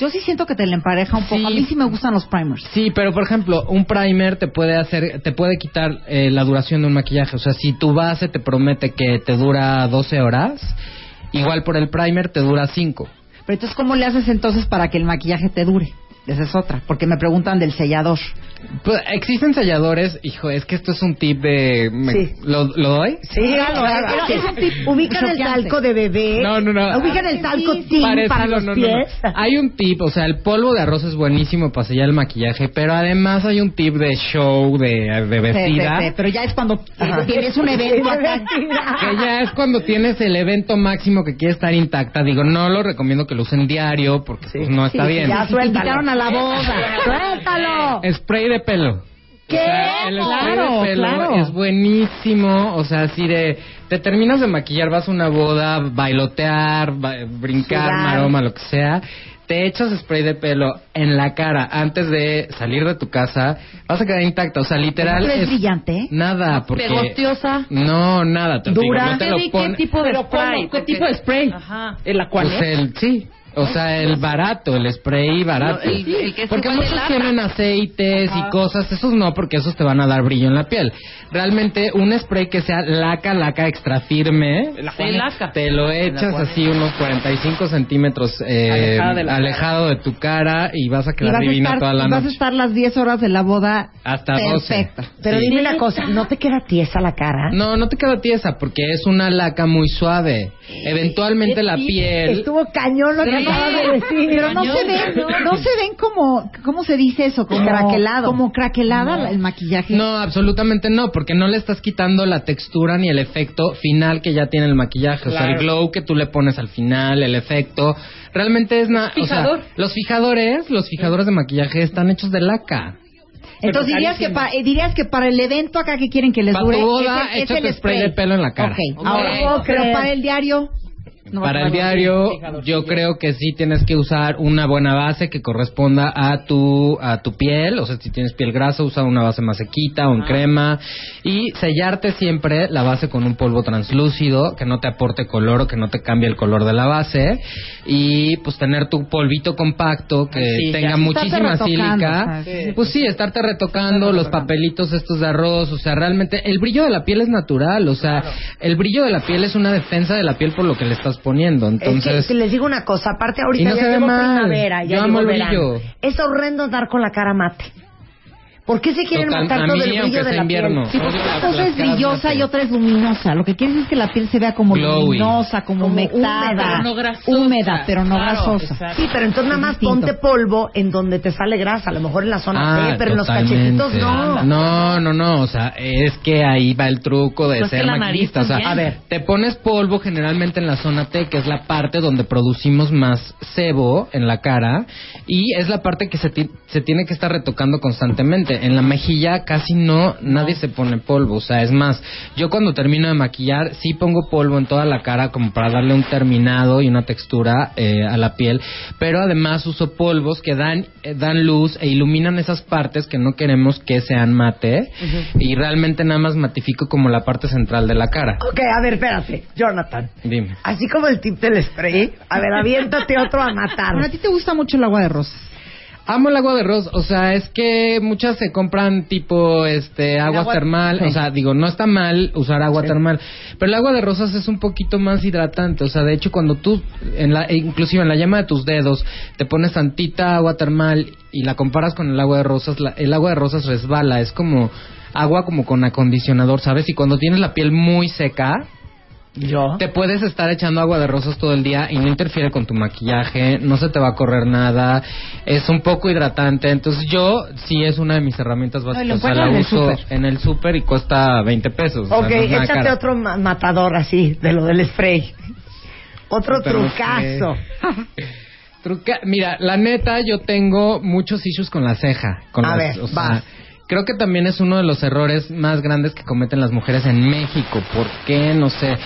Yo sí siento que te la empareja un poco. Sí. A mí sí me gustan los primers. Sí, pero por ejemplo, un primer te puede hacer, te puede quitar eh, la duración de un maquillaje. O sea, si tu base te promete que te dura 12 horas, igual por el primer te dura 5. Pero entonces, ¿cómo le haces entonces para que el maquillaje te dure? Esa es otra, porque me preguntan del sellador. Pues, existen selladores, hijo, es que esto es un tip de... me- Sí. ¿lo, ¿Lo doy? Sí, claro, es un tip Ubican el choqueante. talco de bebé. No, no, no. Ubican el talco Parecido, para los no, no, no. pies. Hay un tip, o sea, el polvo de arroz es buenísimo para sellar el maquillaje, pero además hay un tip de show, de, de vestida. Sí, sí, sí, pero ya es cuando Ajá. tienes un evento acá. Que ya es cuando tienes el evento máximo que quiere estar intacta. Digo, no lo recomiendo que lo usen diario porque pues, no está Sí, bien. ya, invitaron a la boda. ¡Suéltalo! Spray de pelo. ¿Qué? O sea, el spray Claro, de pelo claro. es buenísimo. O sea, así de. Te terminas de maquillar, vas a una boda, bailotear, ba- brincar, Sudar. maroma, lo que sea. Te echas spray de pelo en la cara antes de salir de tu casa, vas a quedar intacta. O sea, literal. ¿Pero es es brillante? ¿eh? Nada, porque. Pegostiosa. No, nada. Te digo, Dura. no te ¿Qué, lo di- qué pon- tipo de Pero spray? ¿Qué Porque- tipo de spray? Ajá. ¿El cual Pues el, sí. O sea, el barato, el spray barato. No, el- el que porque muchos tienen aceites y cosas, esos no, porque esos te van a dar brillo en la piel. Realmente, un spray que sea laca, laca, extra firme, Sí, laca. te lo echas así unos 45 centímetros eh, de alejado de tu cara y vas a quedar vas a, divina estar, toda la y vas a noche. estar las 10 horas de la boda Hasta 12. perfecta. Pero Sí. dime una cosa, ¿no te queda tiesa la cara? No, no te queda tiesa porque es una laca muy suave. Eventualmente la piel... Estuvo cañón lo que Pero no se ven, no se ven como, ¿cómo se dice eso? Como Craquelado. Como craquelada el maquillaje. No, absolutamente no, porque no le estás quitando la textura ni el efecto final que ya tiene el maquillaje. O sea, el glow que tú le pones al final, el efecto. Realmente es nada. Fijador. los fijadores, los fijadores de maquillaje están hechos de laca. Entonces dirías que, pa- eh, dirías que para el evento acá que quieren que les Para dure tu boda, es el, es échate el spray de pelo en la cara. Ok, Ok. ahora, puedo pero para el diario... no Para el diario, yo creo que sí tienes que usar una buena base que corresponda a tu a tu piel. O sea, si tienes piel grasa, usa una base más sequita o en crema. Y sellarte siempre la base con un polvo translúcido que no te aporte color o que no te cambie el color de la base. Y pues tener tu polvito compacto que Sí, tenga muchísima sílica. sí. Pues sí, estarte retocando los papelitos estos de arroz, o sea, realmente el brillo de la piel es natural, o sea, el brillo de la piel es una defensa de la piel por lo que le estás poniendo, entonces Es que, les digo una cosa, aparte ahorita no ya mal. primavera, ya Yo llegó amo verano. Es horrendo andar con la cara mate. ¿Por qué se quieren Total, matar todo mí, el brillo de la invierno. piel? Sí, porque una cosa es brillosa y otra es luminosa. Lo que quieres es que la piel se vea como Glowy. luminosa, como Como humectada, húmeda, pero no grasosa. húmeda, pero no Claro, grasosa. exacto. Sí, pero entonces nada más distinto. ponte polvo en donde te sale grasa, a lo mejor en la zona Ah, T, pero en los cachetitos no. No, no, no, o sea, es que ahí va el truco de Pues ser maquillista, o sea, a ver, te pones polvo generalmente en la zona T, que es la parte donde producimos más sebo en la cara y es la parte que se, ti- se tiene que estar retocando constantemente. En la mejilla casi no, nadie se pone polvo. O sea, es más, yo cuando termino de maquillar sí pongo polvo en toda la cara como para darle un terminado y una textura eh, a la piel. Pero además uso polvos que dan, eh, dan luz e iluminan esas partes que no queremos que sean mate. Y realmente nada más matifico como la parte central de la cara. Ok, a ver, espérate, Jonathan. Dime. Así como el tip del spray, a ver, aviéntate otro a matar. Bueno, a ti te gusta mucho el agua de rosas. Amo el agua de rosas, o sea, es que muchas se compran tipo este agua, agua- termal, sí. o sea, digo, no está mal usar agua termal, pero el agua de rosas es un poquito más hidratante, o sea, de hecho cuando tú en la inclusive en la llama de tus dedos te pones tantita agua termal y la comparas con el agua de rosas, la- el agua de rosas resbala, es como agua como con acondicionador, ¿sabes? Y cuando tienes la piel muy seca, Yo. te puedes estar echando agua de rosas todo el día y no interfiere con tu maquillaje, no se te va a correr nada, es un poco hidratante, entonces yo sí es una de mis herramientas básicas, o sea, la en el uso súper. en el súper y cuesta 20 pesos. o sea, Ok, no échate otro ma- matador así, de lo del spray. Otro Pero trucazo. Truca- Mira, la neta, yo tengo muchos issues con la ceja. Con A las- ver, o sea, vas. Creo que también es uno de los errores más grandes que cometen las mujeres en México. ¿Por qué? No sé.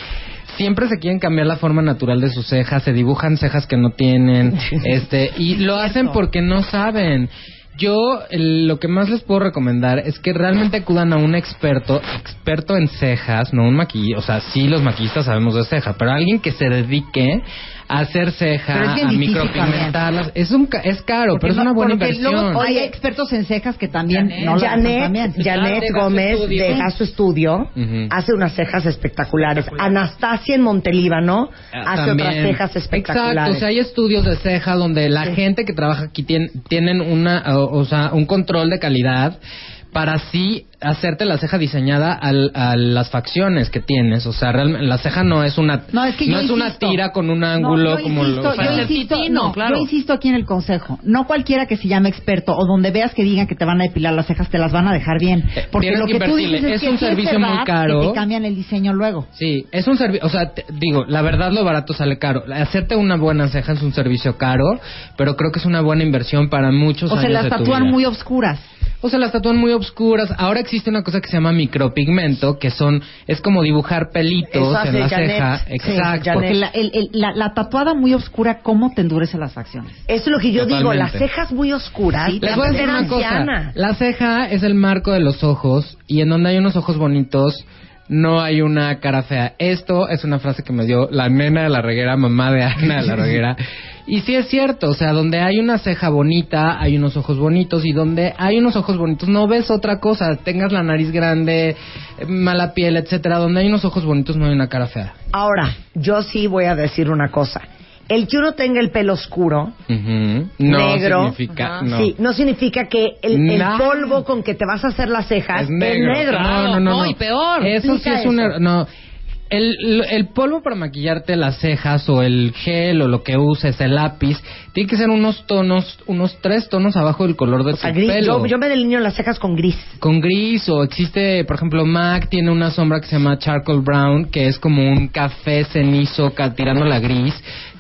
Siempre se quieren cambiar la forma natural de sus cejas, se dibujan cejas que no tienen, este, y lo hacen porque no saben. Yo el- lo que más les puedo recomendar es que realmente acudan a un experto, experto en cejas, no un maquillista, o sea, sí los maquillistas sabemos de ceja, pero alguien que se dedique a hacer ceja, Pero es bien a micropigmentarlas. Es un ca- es caro, Porque pero es no- una buena porque inversión. luego hay expertos en cejas que también no hacen también. Janet, Janet Gómez de Gasto Estudio hace unas cejas espectaculares. Anastasia en Montelíbano hace También. otras cejas espectaculares. Exacto, o sea, hay estudios de ceja donde la gente que trabaja aquí tien- tienen una, o, o sea, un control de calidad para así hacerte la ceja diseñada al- a las facciones que tienes. O sea, realmente la ceja no es una, No, es que yo una insisto. tira con un No, ángulo yo como insisto, lo... yo insisto, no, yo insisto aquí en el consejo. No cualquiera que se llame experto o donde veas que digan que te van a depilar las cejas te las van a dejar bien. Porque Eh, tienes lo que que tú dices es, Es que un servicio muy caro. Que te cambian el diseño luego. Sí, es un servicio, o sea, te- digo, la verdad lo barato sale caro. Hacerte una buena ceja es un servicio caro, pero creo que es una buena inversión para muchos O años se las de tu tatúan vida. muy oscuras. O se las tatúan muy obscuras. Ahora existe una cosa que se llama micropigmento, que son es como dibujar pelitos hace en la Janet. ceja. Sí, Exacto. Porque la, el- el- la- la tatuada muy oscura, ¿cómo te endurece las facciones? Eso es lo que yo digo, Totalmente. las cejas muy oscuras. Sí, Les voy a decir una cosa. anciana. La ceja es el marco de los ojos y en donde hay unos ojos bonitos no hay una cara fea. Esto es una frase que me dio la nena de la reguera, mamá de Ana de la reguera. Y sí es cierto, o sea, donde hay una ceja bonita, hay unos ojos bonitos y donde hay unos ojos bonitos no ves otra cosa, tengas la nariz grande, eh, mala piel, etcétera, donde hay unos ojos bonitos no hay una cara fea. Ahora, yo sí voy a decir una cosa. El que uno tenga el pelo oscuro. No negro, significa, no. sí, no significa que el, el No. polvo con que te vas a hacer las cejas es negro. No, no, no, no. Eso sí es un eso. error. No. El, el polvo para maquillarte las cejas o el gel o lo que uses, el lápiz, tiene que ser unos tonos, unos tres tonos abajo del color de O sea, gris. pelo. Yo, yo me delineo las cejas con gris. Con gris o existe, por ejemplo, MAC tiene una sombra que se llama Charcoal Brown, que es como un café cenizo tirando la gris,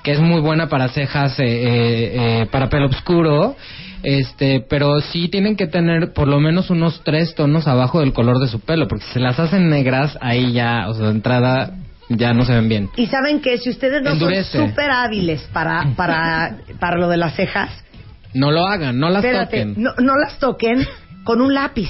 que es muy buena para cejas, eh, eh, eh, para pelo oscuro. Este, pero sí tienen que tener por lo menos unos tres tonos abajo del color de su pelo, porque si se las hacen negras, ahí ya, o sea, de entrada, ya no se ven bien. Y saben que si ustedes no Endurece. son súper hábiles para, para, para lo de las cejas, No lo hagan, no las espérate, toquen. no, no las toquen con un lápiz.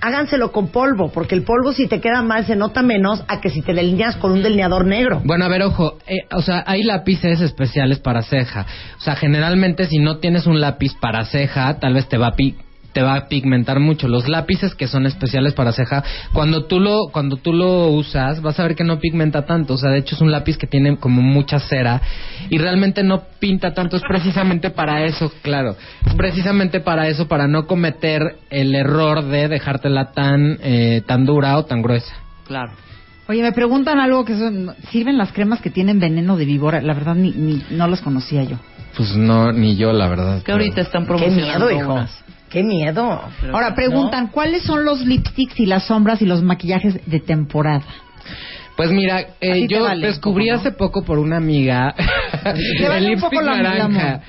Háganselo con polvo, porque el polvo si te queda mal se nota menos a que si te delineas con un delineador negro. Bueno, a ver, ojo, eh, o sea, hay lápices especiales para ceja. O sea, generalmente si no tienes un lápiz para ceja, tal vez te va a pi- te va a pigmentar mucho. Los lápices que son especiales para ceja, cuando tú lo cuando tú lo usas, vas a ver que no pigmenta tanto. O sea, de hecho es un lápiz que tiene como mucha cera y realmente no pinta tanto. Es precisamente para eso, claro. Es precisamente para eso, para no cometer el error de dejártela tan eh, tan dura o tan gruesa. Claro. Oye, me preguntan algo que son, sirven las cremas que tienen veneno de víbora. La verdad, ni, ni- no las conocía yo. Pues no, ni yo, la verdad. Que ahorita están Qué promocionando miedo, hijo. unas. Qué miedo. Ahora preguntan, ¿cuáles son los lipsticks y las sombras y los maquillajes de temporada? Pues mira, eh, yo vale, descubrí hace poco por una amiga el lipstick naranja.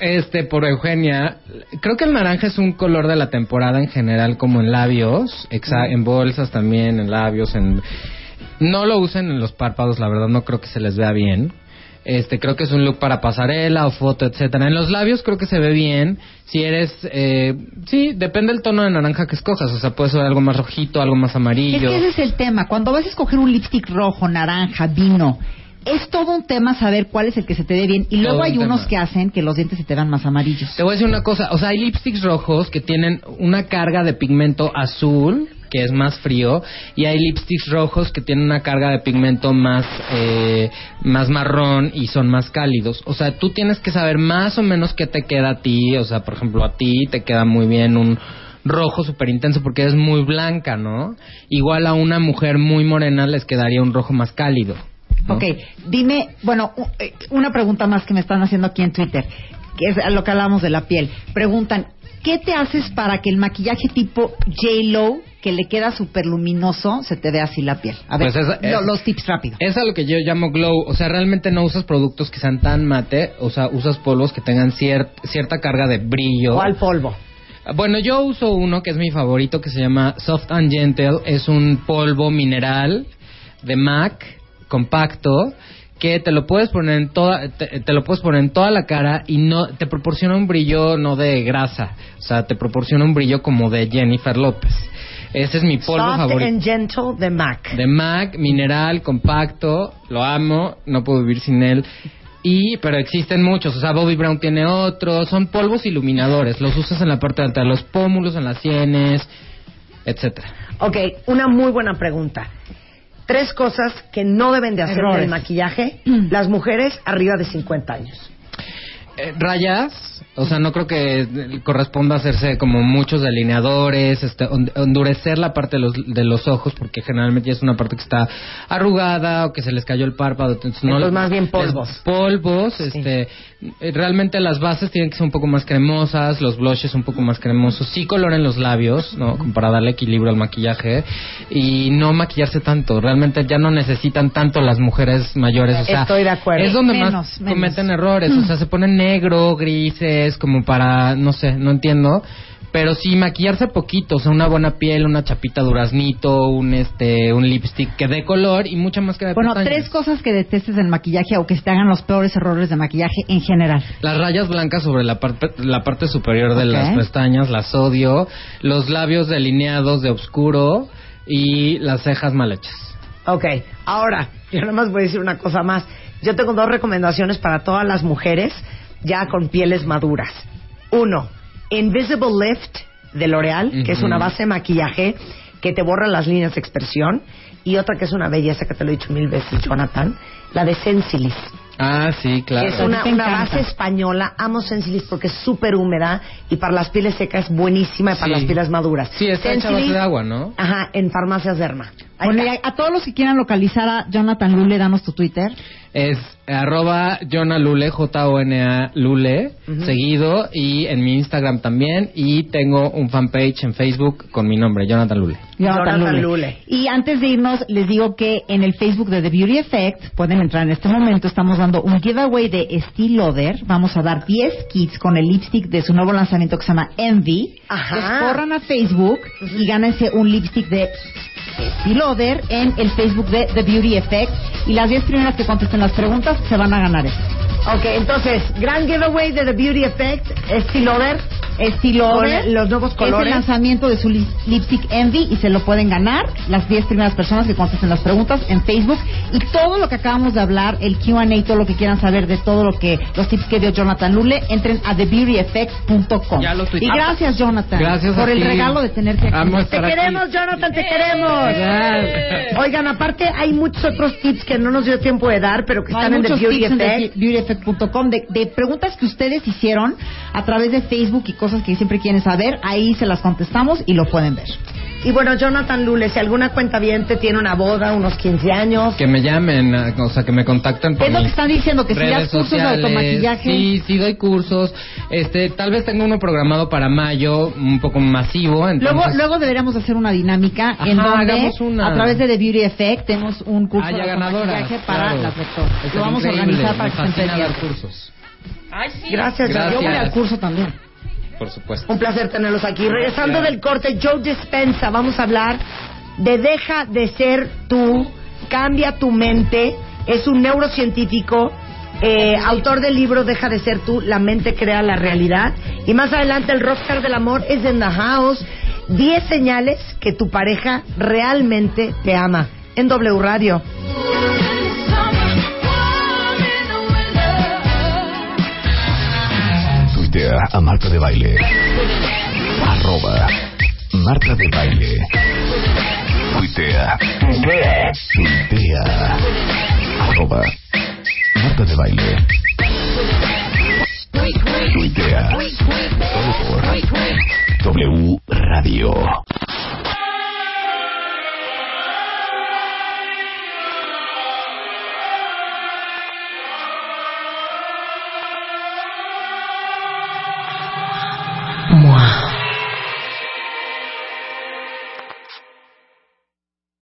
Este, por Eugenia. Creo que el naranja es un color de la temporada en general, como en labios, exa- en bolsas también, en labios, en... No lo usen en los párpados, la verdad, no creo que se les vea bien. Este, creo que es un look para pasarela o foto, etcétera. En los labios creo que se ve bien. Si eres, eh, sí, depende del tono de naranja que escojas. O sea, puede ser algo más rojito, algo más Es amarillo. que ese es el tema. Cuando vas a escoger un lipstick rojo, naranja, vino, es todo un tema saber cuál es el que se te ve bien. Y luego Todo hay un unos que hacen que los dientes se te vean más amarillos. Te voy a decir una cosa, o sea, hay lipsticks rojos que tienen una carga de pigmento azul, que es más frío, y hay lipsticks rojos que tienen una carga de pigmento más, eh, más marrón y son más cálidos. O sea, tú tienes que saber más o menos qué te queda a ti, o sea, por ejemplo, a ti te queda muy bien un rojo súper intenso porque eres muy blanca, ¿no? Igual a una mujer muy morena les quedaría un rojo más cálido. ¿No? Ok, dime, bueno, eh, una pregunta más que me están haciendo aquí en Twitter, que es lo que hablamos de la piel. Preguntan, ¿qué te haces para que el maquillaje tipo J-Lo, que le queda súper luminoso, se te vea así la piel? A ver, Pues es- lo- es- los tips rápido. Es a lo que yo llamo glow. O sea, realmente no usas productos que sean tan mate. O sea, usas polvos que tengan cier- cierta carga de brillo. ¿Cuál polvo? Bueno, yo uso uno que es mi favorito que se llama Soft and Gentle. Es un polvo mineral de MAC compacto que te lo puedes poner en toda te, te lo puedes poner en toda la cara y no te proporciona un brillo no de grasa, o sea, te proporciona un brillo como de Jennifer López. Ese es mi polvo Soft favorito. and Gentle de MAC. De MAC, mineral, compacto, lo amo, no puedo vivir sin él. Y, pero existen muchos, o sea, Bobby Brown tiene otros, son polvos iluminadores, los usas en la parte alta de los pómulos, en las sienes, etcétera. Ok, una muy buena pregunta. Tres cosas que no deben de hacer en Errores. el maquillaje las mujeres arriba de 50 años. Eh, rayas, o sea, no creo que corresponda hacerse como muchos delineadores, este, endurecer la parte de los, de los ojos, porque generalmente ya es una parte que está arrugada o que se les cayó el párpado. Entonces, no Entonces, más bien polvos. es polvos, este, realmente las bases tienen que ser un poco más cremosas, los blushes un poco más cremosos, sí coloren los labios, ¿no? Como para darle equilibrio al maquillaje y no maquillarse tanto. Realmente ya no necesitan tanto las mujeres mayores, o sea, Estoy de acuerdo. es donde Menos, más menos. cometen errores, o sea, se ponen negro, grises, como para, no sé, no entiendo. Pero sí maquillarse poquito, o sea, una buena piel, una chapita duraznito, un este, un lipstick que dé color y mucha máscara de Bueno, pestañas. tres cosas que detestes del maquillaje o que te hagan los peores errores de maquillaje en general. Las rayas blancas sobre la parte, la parte superior de las pestañas, las odio. Los labios delineados de oscuro y las cejas mal hechas. Ok, ahora, yo nada más voy a decir una cosa más. Yo tengo dos recomendaciones para todas las mujeres ya con pieles maduras. Uno, Invisible Lift de L'Oreal, que es una base de maquillaje que te borra las líneas de expresión. Y otra que es una belleza que te lo he dicho mil veces, Jonathan, la de Sensilis. Ah, sí, claro. Es una, base española. Amo Sensilis porque es súper húmeda y para las pieles secas es buenísima y para Sí. las pieles maduras. Sí, está hecha a base de agua, ¿no? Ajá, en farmacias Derma. A, a todos los que quieran localizar a Jonathan Lule, danos tu Twitter. Es arroba Jonah Lule, J-O-N-A Lule, seguido, y en mi Instagram también, y tengo un fanpage en Facebook con mi nombre, Jonathan Lule. Jonathan, Jonathan Lule. Lule. Y antes de irnos, les digo que en el Facebook de The Beauty Effect, pueden entrar en este momento, estamos dando un giveaway de Estee Lauder. Vamos a dar 10 kits con el lipstick de su nuevo lanzamiento que se llama Envy. Ajá. Los corran a Facebook y gánense un lipstick de En el Facebook de The Beauty Effect. Y las 10 primeras que contesten las preguntas se van a ganar esto. Ok, entonces, gran giveaway de The Beauty Effect, Estee Con los nuevos Es el colores. lanzamiento de su li- lipstick Envy y se lo pueden ganar las 10 primeras personas que contesten las preguntas en Facebook. Y todo lo que acabamos de hablar, el QA, todo lo que quieran saber de todo lo que, los tips que dio Jonathan Lule, entren a lo Y gracias, Jonathan, Gracias por el ti. regalo de tenerte aquí. Amo Te estar aquí. queremos, Jonathan, te queremos. Oigan, aparte hay muchos otros tips que no nos dio tiempo de dar, pero que Hay están en The muchos Beauty tips en Effect. thebeautyeffect.com de, de preguntas que ustedes hicieron a través de Facebook y cosas que siempre quieren saber. Ahí se las contestamos y lo pueden ver. Y bueno, Jonathan Lule, si alguna cuenta bien te tiene una boda, unos 15 años. Que me llamen, a- o sea, que me contacten por Es lo que están diciendo, que si das cursos de automaquillaje. Sí, sí doy cursos. Este, tal vez tengo uno programado para mayo, un poco masivo. Entonces, Luego, luego deberíamos hacer una dinámica en donde hagamos una. a través de The Beauty Effect tenemos un curso haya de automaquillaje para claro. las doctoras. Es Lo vamos a organizar para me que estén fascina dar pendientes. cursos. Gracias, Gracias. Yo voy al curso también. Por supuesto. Un placer tenerlos aquí. Regresando del corte, Joe Dispensa, vamos a hablar de Deja de ser tú, cambia tu mente. Es un neurocientífico, eh, autor del libro Deja de ser tú, la mente crea la realidad. Y más adelante el rockstar del amor es en The House. 10 señales que tu pareja realmente te ama. En W Radio. Tuitea a Marta de Baile. Arroba Marta de Baile. Tuitea. Tuitea. Tuitea. Arroba Marta de Baile. Tuitea. Solo por W Radio.